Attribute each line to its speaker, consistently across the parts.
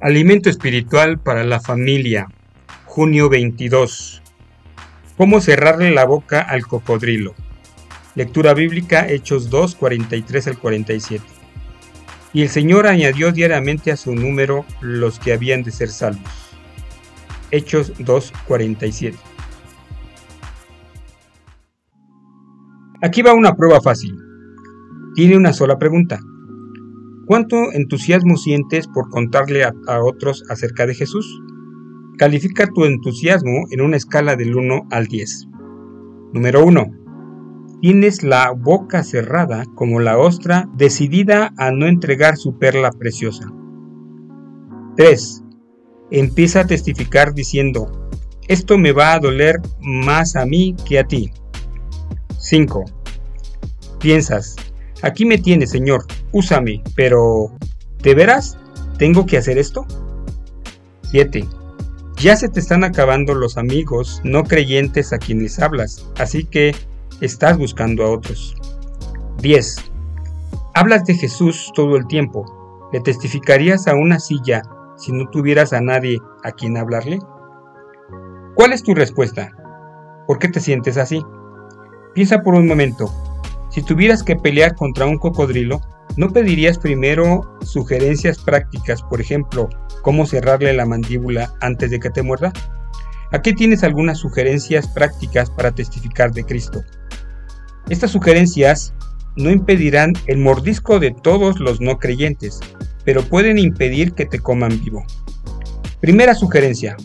Speaker 1: Alimento espiritual para la familia, junio 22. ¿Cómo cerrarle la boca al cocodrilo? Lectura bíblica Hechos 2, 43 al 47. Y el Señor añadió diariamente a su número los que habían de ser salvos. Hechos 2, 47. Aquí va una prueba fácil. Tiene una sola pregunta. ¿Cuánto entusiasmo sientes por contarle a, otros acerca de Jesús? Califica tu entusiasmo en una escala del 1 al 10. Número 1. Tienes la boca cerrada como la ostra decidida a no entregar su perla preciosa. 3. Empieza a testificar diciendo, esto me va a doler más a mí que a ti. 5. Piensas, Aquí me tienes, Señor, úsame, pero ¿de veras tengo que hacer esto? 7. Ya se te están acabando los amigos no creyentes a quienes hablas, así que estás buscando a otros. 10. Hablas de Jesús todo el tiempo. ¿Le testificarías a una silla si no tuvieras a nadie a quien hablarle? ¿Cuál es tu respuesta? ¿Por qué te sientes así? Piensa por un momento, si tuvieras que pelear contra un cocodrilo, ¿no pedirías primero sugerencias prácticas, por ejemplo, cómo cerrarle la mandíbula antes de que te muerda? Aquí tienes algunas sugerencias prácticas para testificar de Cristo. Estas sugerencias no impedirán el mordisco de todos los no creyentes, pero pueden impedir que te coman vivo. Primera sugerencia.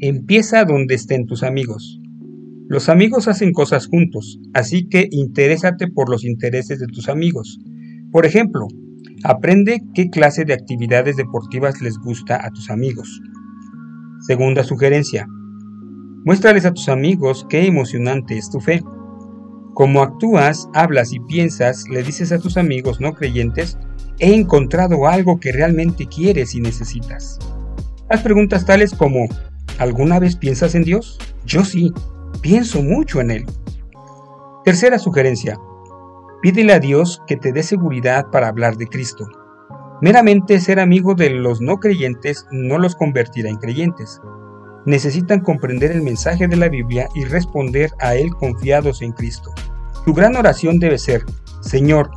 Speaker 1: Empieza donde estén tus amigos. Los amigos hacen cosas juntos, así que interésate por los intereses de tus amigos. Por ejemplo, aprende qué clase de actividades deportivas les gusta a tus amigos. Segunda sugerencia. Muéstrales a tus amigos qué emocionante es tu fe. Como actúas, hablas y piensas, le dices a tus amigos no creyentes, he encontrado algo que realmente quieres y necesitas. Haz preguntas tales como, ¿alguna vez piensas en Dios? Yo sí. Pienso mucho en él. Tercera sugerencia. Pídele a Dios que te dé seguridad para hablar de Cristo. Meramente ser amigo de los no creyentes no los convertirá en creyentes. Necesitan comprender el mensaje de la Biblia y responder a él confiados en Cristo. Tu gran oración debe ser, Señor,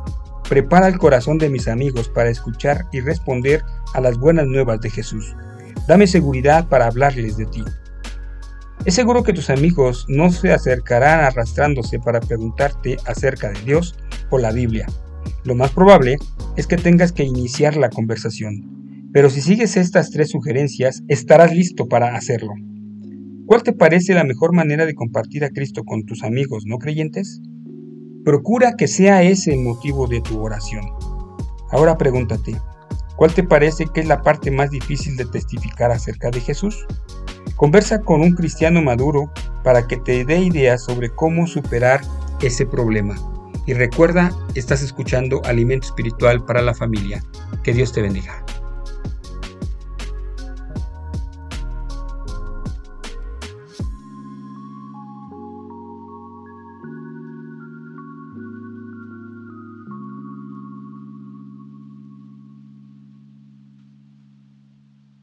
Speaker 1: prepara el corazón de mis amigos para escuchar y responder a las buenas nuevas de Jesús. Dame seguridad para hablarles de ti. Es seguro que tus amigos no se acercarán arrastrándose para preguntarte acerca de Dios o la Biblia. Lo más probable es que tengas que iniciar la conversación. Pero si sigues estas tres sugerencias, estarás listo para hacerlo. ¿Cuál te parece la mejor manera de compartir a Cristo con tus amigos no creyentes? Procura que sea ese el motivo de tu oración. Ahora pregúntate, ¿cuál te parece que es la parte más difícil de testificar acerca de Jesús? Conversa con un cristiano maduro para que te dé ideas sobre cómo superar ese problema. Y recuerda, estás escuchando Alimento Espiritual para la Familia. Que Dios te bendiga.